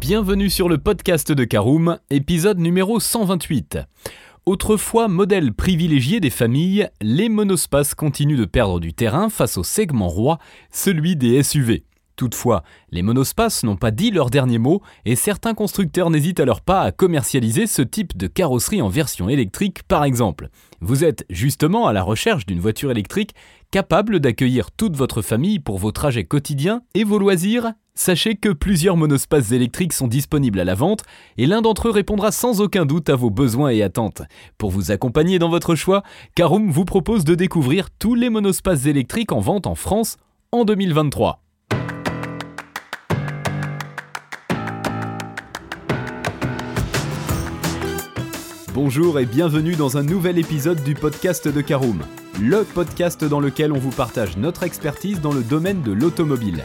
Bienvenue sur le podcast de Caroom, épisode numéro 128. Autrefois modèle privilégié des familles, les monospaces continuent de perdre du terrain face au segment roi, celui des SUV. Toutefois, les monospaces n'ont pas dit leur dernier mot et certains constructeurs n'hésitent alors pas à commercialiser ce type de carrosserie en version électrique par exemple. Vous êtes justement à la recherche d'une voiture électrique capable d'accueillir toute votre famille pour vos trajets quotidiens et vos loisirs Sachez que plusieurs monospaces électriques sont disponibles à la vente et l'un d'entre eux répondra sans aucun doute à vos besoins et attentes. Pour vous accompagner dans votre choix, Caroom vous propose de découvrir tous les monospaces électriques en vente en France en 2023. Bonjour et bienvenue dans un nouvel épisode du podcast de Caroom, le podcast dans lequel on vous partage notre expertise dans le domaine de l'automobile.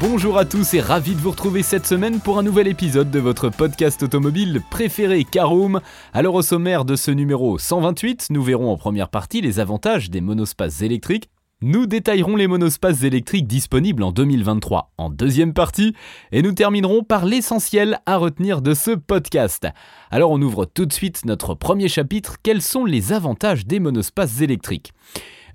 Bonjour à tous et ravi de vous retrouver cette semaine pour un nouvel épisode de votre podcast automobile préféré Caroom. Alors au sommaire de ce numéro 128, nous verrons en première partie les avantages des monospaces électriques. Nous détaillerons les monospaces électriques disponibles en 2023 en deuxième partie et nous terminerons par l'essentiel à retenir de ce podcast. Alors on ouvre tout de suite notre premier chapitre, quels sont les avantages des monospaces électriques?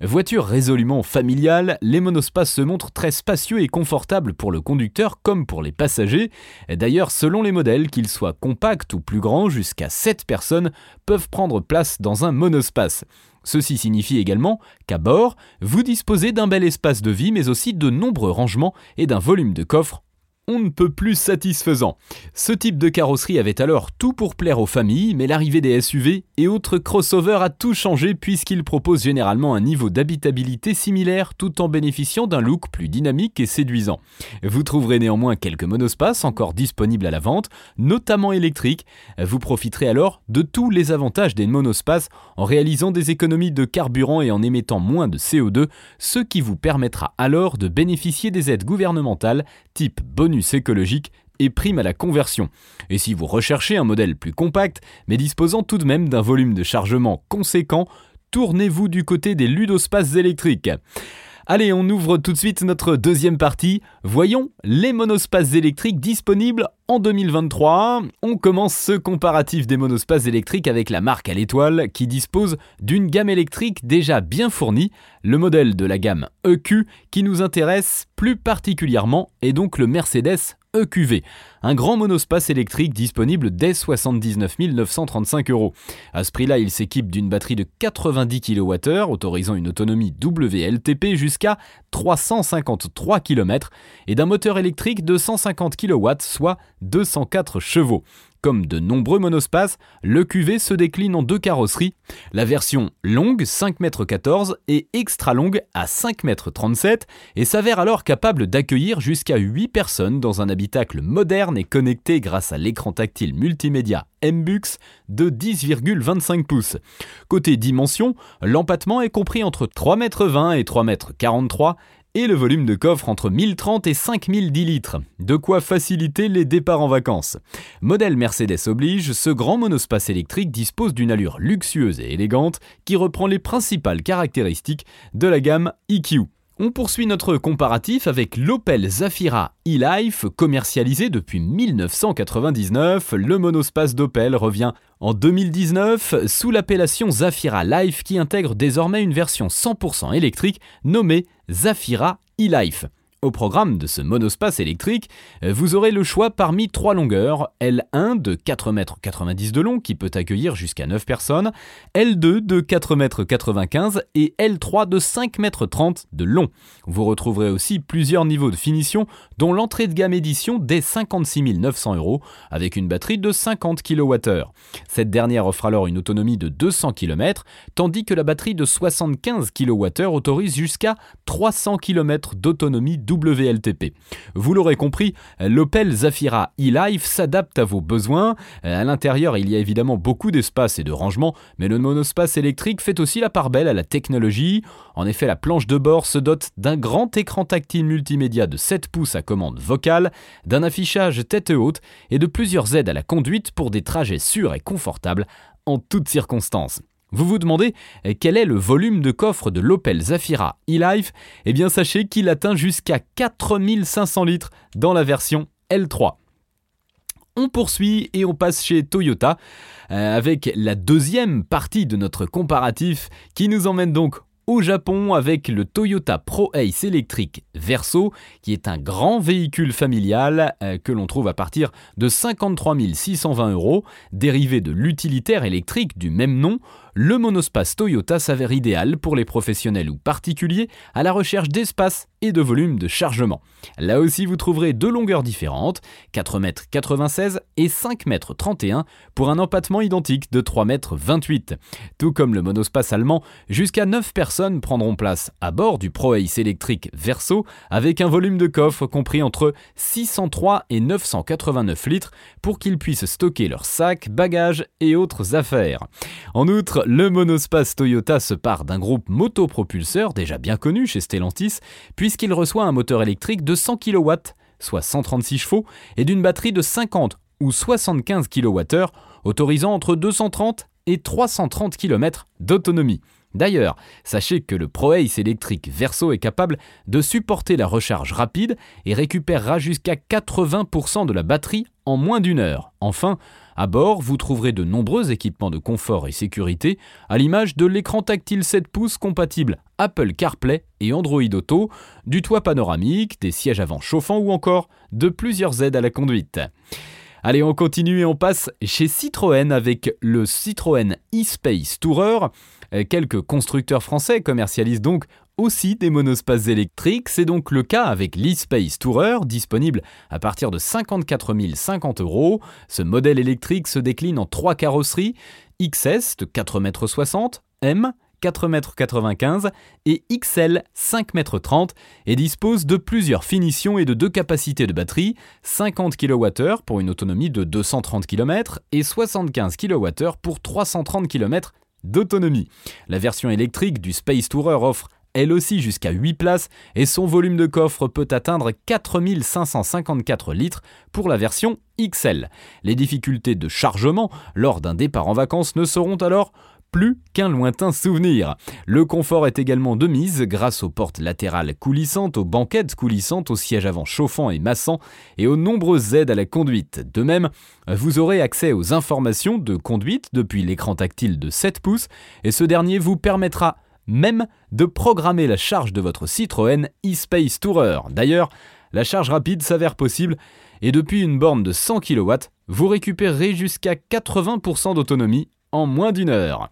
Voiture résolument familiale, les monospaces se montrent très spacieux et confortables pour le conducteur comme pour les passagers. D'ailleurs, selon les modèles, qu'ils soient compacts ou plus grands, jusqu'à 7 personnes peuvent prendre place dans un monospace. Ceci signifie également qu'à bord, vous disposez d'un bel espace de vie mais aussi de nombreux rangements et d'un volume de coffre on ne peut plus satisfaisant. Ce type de carrosserie avait alors tout pour plaire aux familles, mais l'arrivée des SUV et autres crossovers a tout changé puisqu'ils proposent généralement un niveau d'habitabilité similaire tout en bénéficiant d'un look plus dynamique et séduisant. Vous trouverez néanmoins quelques monospaces encore disponibles à la vente, notamment électriques. Vous profiterez alors de tous les avantages des monospaces en réalisant des économies de carburant et en émettant moins de CO2, ce qui vous permettra alors de bénéficier des aides gouvernementales type bonus écologique et prime à la conversion. Et si vous recherchez un modèle plus compact, mais disposant tout de même d'un volume de chargement conséquent, tournez-vous du côté des ludospaces électriques. Allez, on ouvre tout de suite notre deuxième partie. Voyons les monospaces électriques disponibles en 2023. On commence ce comparatif des monospaces électriques avec la marque à l'étoile qui dispose d'une gamme électrique déjà bien fournie. Le modèle de la gamme EQ qui nous intéresse plus particulièrement est donc le Mercedes EQV, un grand monospace électrique disponible dès 79 935 euros. À ce prix-là, il s'équipe d'une batterie de 90 kWh, autorisant une autonomie WLTP jusqu'à 353 km, et d'un moteur électrique de 150 kW, soit 204 chevaux. Comme de nombreux monospaces, le QV se décline en deux carrosseries, la version longue 5,14 m et extra longue à 5,37 m et s'avère alors capable d'accueillir jusqu'à 8 personnes dans un habitacle moderne et connecté grâce à l'écran tactile multimédia MBUX de 10,25 pouces. Côté dimension, l'empattement est compris entre 3,20 m et 3,43 m et le volume de coffre entre 1030 et 5010 litres, de quoi faciliter les départs en vacances. Modèle Mercedes oblige, ce grand monospace électrique dispose d'une allure luxueuse et élégante qui reprend les principales caractéristiques de la gamme EQ. On poursuit notre comparatif avec l'Opel Zafira e-Life, commercialisé depuis 1999. Le monospace d'Opel revient en 2019 sous l'appellation Zafira Life qui intègre désormais une version 100% électrique nommée Zafira e-Life. Au programme de ce monospace électrique, vous aurez le choix parmi trois longueurs, L1 de 4,90 m de long qui peut accueillir jusqu'à 9 personnes, L2 de 4,95 m et L3 de 5,30 m de long. Vous retrouverez aussi plusieurs niveaux de finition dont l'entrée de gamme édition dès 56 900 euros avec une batterie de 50 kWh. Cette dernière offre alors une autonomie de 200 km tandis que la batterie de 75 kWh autorise jusqu'à 300 km d'autonomie Vous l'aurez compris, l'Opel Zafira e-Life s'adapte à vos besoins. À l'intérieur, il y a évidemment beaucoup d'espace et de rangement, mais le monospace électrique fait aussi la part belle à la technologie. En effet, la planche de bord se dote d'un grand écran tactile multimédia de 7 pouces à commande vocale, d'un affichage tête haute et de plusieurs aides à la conduite pour des trajets sûrs et confortables en toutes circonstances. Vous vous demandez eh, quel est le volume de coffre de l'Opel Zafira e-Life? Eh bien sachez qu'il atteint jusqu'à 4500 litres dans la version L3. On poursuit et on passe chez Toyota euh, avec la deuxième partie de notre comparatif qui nous emmène donc au Japon avec le Toyota Pro Ace électrique Verso, qui est un grand véhicule familial euh, que l'on trouve à partir de 53 620 euros, dérivé de l'utilitaire électrique du même nom le monospace Toyota s'avère idéal pour les professionnels ou particuliers à la recherche d'espace et de volume de chargement. Là aussi, vous trouverez deux longueurs différentes, 4,96 m et 5,31 m pour un empattement identique de 3,28 m. Tout comme le monospace allemand, jusqu'à 9 personnes prendront place à bord du Pro Ace électrique Verso avec un volume de coffre compris entre 603 et 989 litres pour qu'ils puissent stocker leurs sacs, bagages et autres affaires. En outre, le monospace Toyota se part d'un groupe motopropulseur déjà bien connu chez Stellantis, puisqu'il reçoit un moteur électrique de 100 kW, soit 136 chevaux, et d'une batterie de 50 ou 75 kWh, autorisant entre 230 et 330 km d'autonomie. D'ailleurs, sachez que le ProAce électrique Verso est capable de supporter la recharge rapide et récupérera jusqu'à 80% de la batterie en moins d'une heure. Enfin, à bord, vous trouverez de nombreux équipements de confort et sécurité, à l'image de l'écran tactile 7 pouces compatible Apple CarPlay et Android Auto, du toit panoramique, des sièges avant chauffants ou encore de plusieurs aides à la conduite. Allez, on continue et on passe chez Citroën avec le Citroën e-Space Tourer. Euh, quelques constructeurs français commercialisent donc aussi des monospaces électriques. C'est donc le cas avec l'e-Space Tourer, disponible à partir de 54 050 euros. Ce modèle électrique se décline en trois carrosseries XS de 4,60 m, 4,95 m et XL 5,30 m et dispose de plusieurs finitions et de deux capacités de batterie, 50 kWh pour une autonomie de 230 km et 75 kWh pour 330 km d'autonomie. La version électrique du Space Tourer offre elle aussi jusqu'à 8 places et son volume de coffre peut atteindre 4554 litres pour la version XL. Les difficultés de chargement lors d'un départ en vacances ne seront alors plus qu'un lointain souvenir. Le confort est également de mise grâce aux portes latérales coulissantes, aux banquettes coulissantes, aux sièges avant chauffants et massants et aux nombreuses aides à la conduite. De même, vous aurez accès aux informations de conduite depuis l'écran tactile de 7 pouces et ce dernier vous permettra même de programmer la charge de votre Citroën e-Space Tourer. D'ailleurs, la charge rapide s'avère possible et depuis une borne de 100 kW, vous récupérerez jusqu'à 80% d'autonomie en moins d'une heure.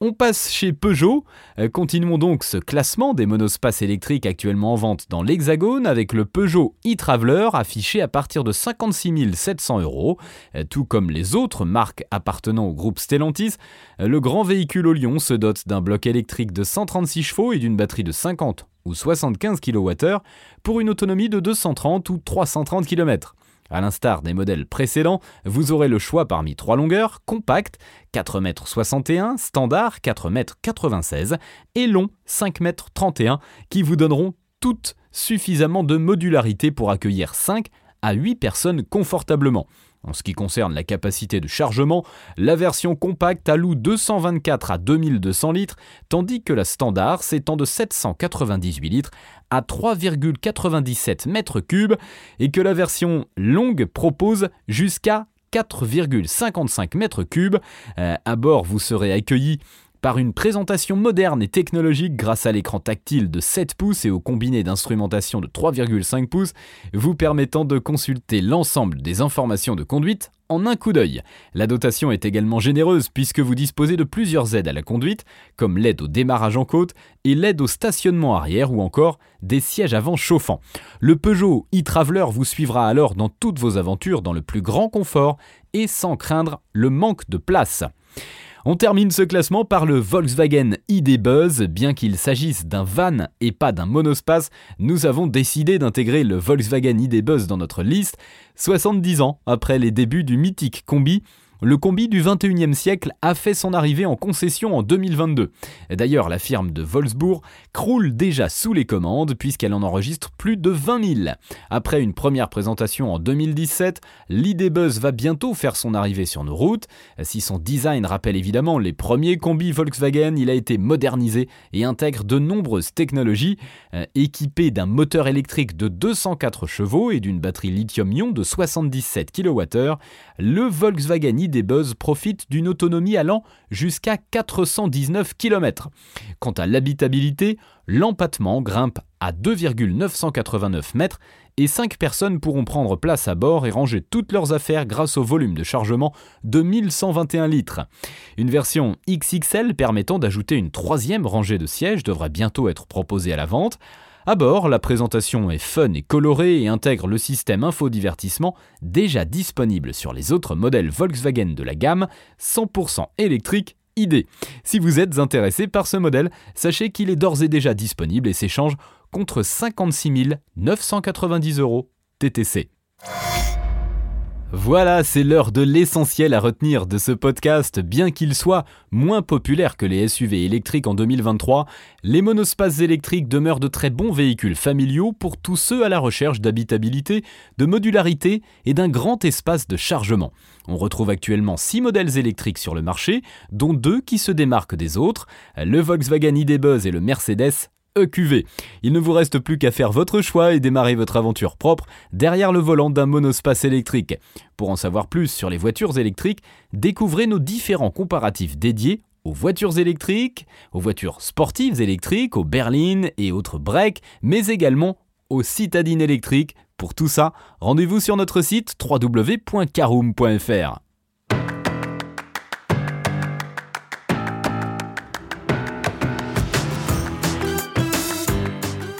On passe chez Peugeot. Euh, continuons donc ce classement des monospaces électriques actuellement en vente dans l'Hexagone avec le Peugeot e-Traveler affiché à partir de 56 700 euros. Euh, tout comme les autres marques appartenant au groupe Stellantis, euh, le grand véhicule au Lyon se dote d'un bloc électrique de 136 chevaux et d'une batterie de 50 ou 75 kWh pour une autonomie de 230 ou 330 km. A l'instar des modèles précédents, vous aurez le choix parmi trois longueurs, compact 4,61 m, standard 4,96 m et long 5,31 m qui vous donneront toutes suffisamment de modularité pour accueillir 5 à 8 personnes confortablement. En ce qui concerne la capacité de chargement, la version compacte alloue 224 à 2200 litres, tandis que la standard s'étend de 798 litres à 3,97 mètres cubes et que la version longue propose jusqu'à 4,55 mètres cubes. Euh, à bord, vous serez accueilli par une présentation moderne et technologique grâce à l'écran tactile de 7 pouces et au combiné d'instrumentation de 3,5 pouces, vous permettant de consulter l'ensemble des informations de conduite en un coup d'œil. La dotation est également généreuse puisque vous disposez de plusieurs aides à la conduite, comme l'aide au démarrage en côte et l'aide au stationnement arrière ou encore des sièges avant chauffants. Le Peugeot e-Traveler vous suivra alors dans toutes vos aventures dans le plus grand confort et sans craindre le manque de place. On termine ce classement par le Volkswagen ID Buzz. Bien qu'il s'agisse d'un van et pas d'un monospace, nous avons décidé d'intégrer le Volkswagen ID Buzz dans notre liste, 70 ans après les débuts du mythique combi le combi du 21e siècle a fait son arrivée en concession en 2022. D'ailleurs, la firme de Wolfsburg croule déjà sous les commandes puisqu'elle en enregistre plus de 20 000. Après une première présentation en 2017, l'idée Buzz va bientôt faire son arrivée sur nos routes. Si son design rappelle évidemment les premiers combis Volkswagen, il a été modernisé et intègre de nombreuses technologies. Euh, équipé d'un moteur électrique de 204 chevaux et d'une batterie lithium-ion de 77 kWh, le Volkswagen ID Buzz profite d'une autonomie allant jusqu'à 419 km. Quant à l'habitabilité, l'empattement grimpe à 2,989 mètres et 5 personnes pourront prendre place à bord et ranger toutes leurs affaires grâce au volume de chargement de 1121 litres. Une version XXL permettant d'ajouter une troisième rangée de sièges devrait bientôt être proposée à la vente. À bord, la présentation est fun et colorée et intègre le système infodivertissement déjà disponible sur les autres modèles Volkswagen de la gamme 100% électrique ID. Si vous êtes intéressé par ce modèle, sachez qu'il est d'ores et déjà disponible et s'échange contre 56 990 euros TTC. Voilà, c'est l'heure de l'essentiel à retenir de ce podcast. Bien qu'il soit moins populaire que les SUV électriques en 2023, les monospaces électriques demeurent de très bons véhicules familiaux pour tous ceux à la recherche d'habitabilité, de modularité et d'un grand espace de chargement. On retrouve actuellement 6 modèles électriques sur le marché, dont deux qui se démarquent des autres, le Volkswagen ID Buzz et le Mercedes EQV. Il ne vous reste plus qu'à faire votre choix et démarrer votre aventure propre derrière le volant d'un monospace électrique. Pour en savoir plus sur les voitures électriques, découvrez nos différents comparatifs dédiés aux voitures électriques, aux voitures sportives électriques, aux berlines et autres breaks, mais également aux citadines électriques. Pour tout ça, rendez-vous sur notre site www.caroom.fr.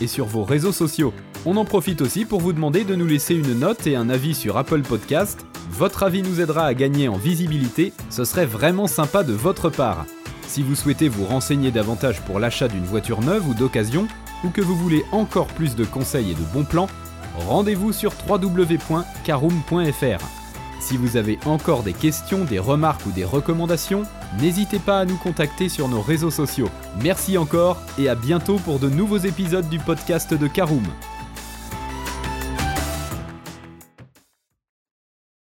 et sur vos réseaux sociaux. On en profite aussi pour vous demander de nous laisser une note et un avis sur Apple Podcast. Votre avis nous aidera à gagner en visibilité, ce serait vraiment sympa de votre part. Si vous souhaitez vous renseigner davantage pour l'achat d'une voiture neuve ou d'occasion, ou que vous voulez encore plus de conseils et de bons plans, rendez-vous sur www.caroom.fr. Si vous avez encore des questions, des remarques ou des recommandations, n'hésitez pas à nous contacter sur nos réseaux sociaux. Merci encore et à bientôt pour de nouveaux épisodes du podcast de Caroom.